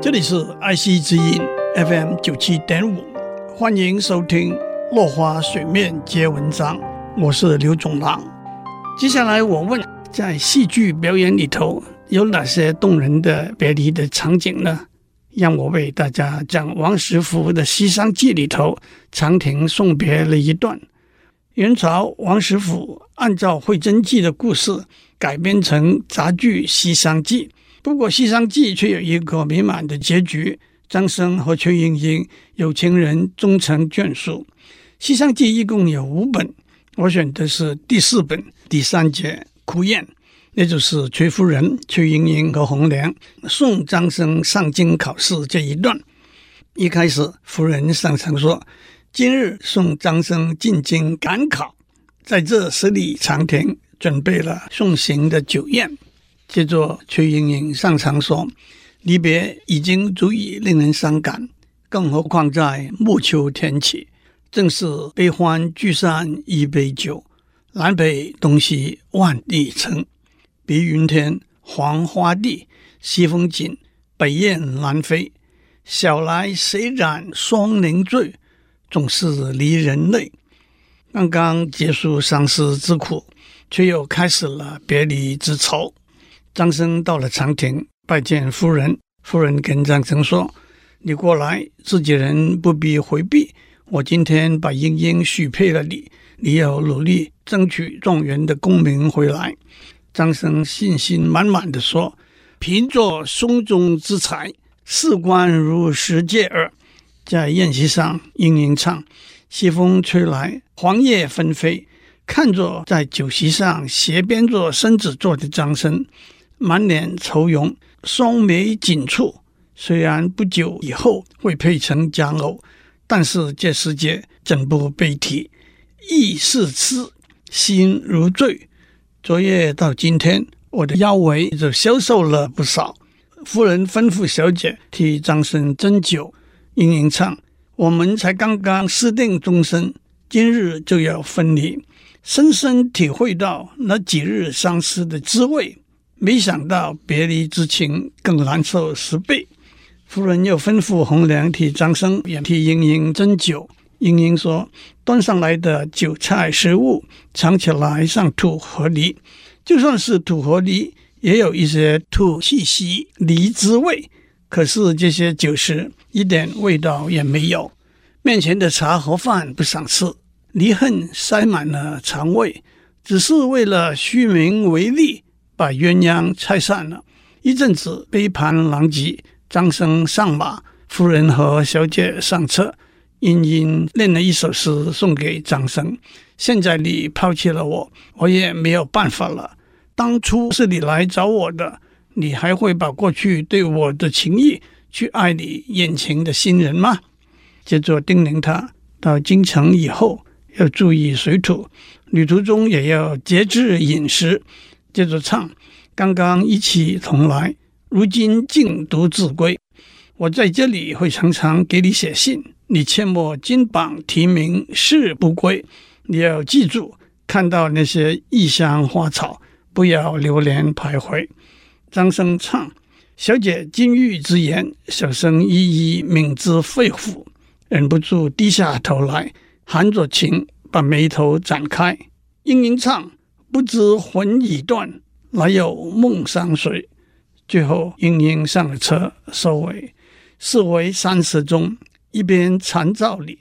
这里是爱惜之音 FM 九七点五，欢迎收听《落花水面皆文章》，我是刘总郎。接下来我问，在戏剧表演里头有哪些动人的别离的场景呢？让我为大家讲王实甫的《西厢记》里头长亭送别了一段。元朝王实甫按照惠真记的故事改编成杂剧《西厢记》，不过《西厢记》却有一个美满的结局：张生和崔莺莺有情人终成眷属。《西厢记》一共有五本，我选的是第四本第三节哭宴，也就是崔夫人、崔莺莺和红娘送张生上京考试这一段。一开始，夫人上场说。今日送张生进京赶考，在这十里长亭准备了送行的酒宴。接着崔莺莺上场说：“离别已经足以令人伤感，更何况在暮秋天起，正是悲欢聚散一杯酒，南北东西万里程。碧云天，黄花地，西风紧，北雁南飞。晓来谁染霜凝醉？”总是离人泪。刚刚结束相思之苦，却又开始了别离之愁。张生到了长亭，拜见夫人。夫人跟张生说：“你过来，自己人不必回避。我今天把莺莺许配了你，你要努力争取状元的功名回来。”张生信心满满地说：“凭着胸中之才，事关如石芥耳。”在宴席上，莺莺唱：“西风吹来，黄叶纷飞。”看着在酒席上斜边着身子坐的张生，满脸愁容，双眉紧蹙。虽然不久以后会配成佳偶，但是这世界怎不悲啼？意似痴，心如醉。昨夜到今天，我的腰围就消瘦了不少。夫人吩咐小姐替张生斟酒。莺莺唱：“我们才刚刚私定终身，今日就要分离，深深体会到那几日相思的滋味。没想到别离之情更难受十倍。”夫人又吩咐红娘替张生也替莺莺斟酒。莺莺说：“端上来的酒菜食物，尝起来像土和梨，就算是土和梨，也有一些土气息、梨滋味。”可是这些酒食一点味道也没有，面前的茶和饭不想吃，离恨塞满了肠胃，只是为了虚名为利，把鸳鸯拆散了。一阵子杯盘狼藉，张生上马，夫人和小姐上车，殷殷念了一首诗送给张生：现在你抛弃了我，我也没有办法了。当初是你来找我的。你还会把过去对我的情谊去爱你眼前的新人吗？接着叮咛他到京城以后要注意水土，旅途中也要节制饮食。接着唱：刚刚一起同来，如今竟独自归。我在这里会常常给你写信，你切莫金榜题名誓不归。你要记住，看到那些异乡花草，不要流连徘徊。张生唱，小姐金玉之言，小生一一铭之肺腑，忍不住低下头来，含着情把眉头展开。莺莺唱，不知魂已断，哪有梦相随？最后，莺莺上了车，收尾。四围山石中，一边残照里，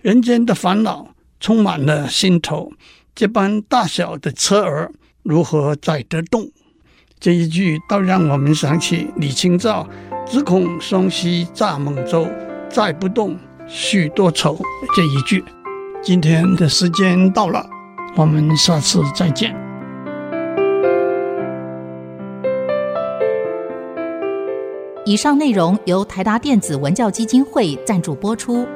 人间的烦恼充满了心头。这般大小的车儿，如何载得动？这一句倒让我们想起李清照“只恐双栖蚱蜢舟，载不动，许多愁”这一句。今天的时间到了，我们下次再见。以上内容由台达电子文教基金会赞助播出。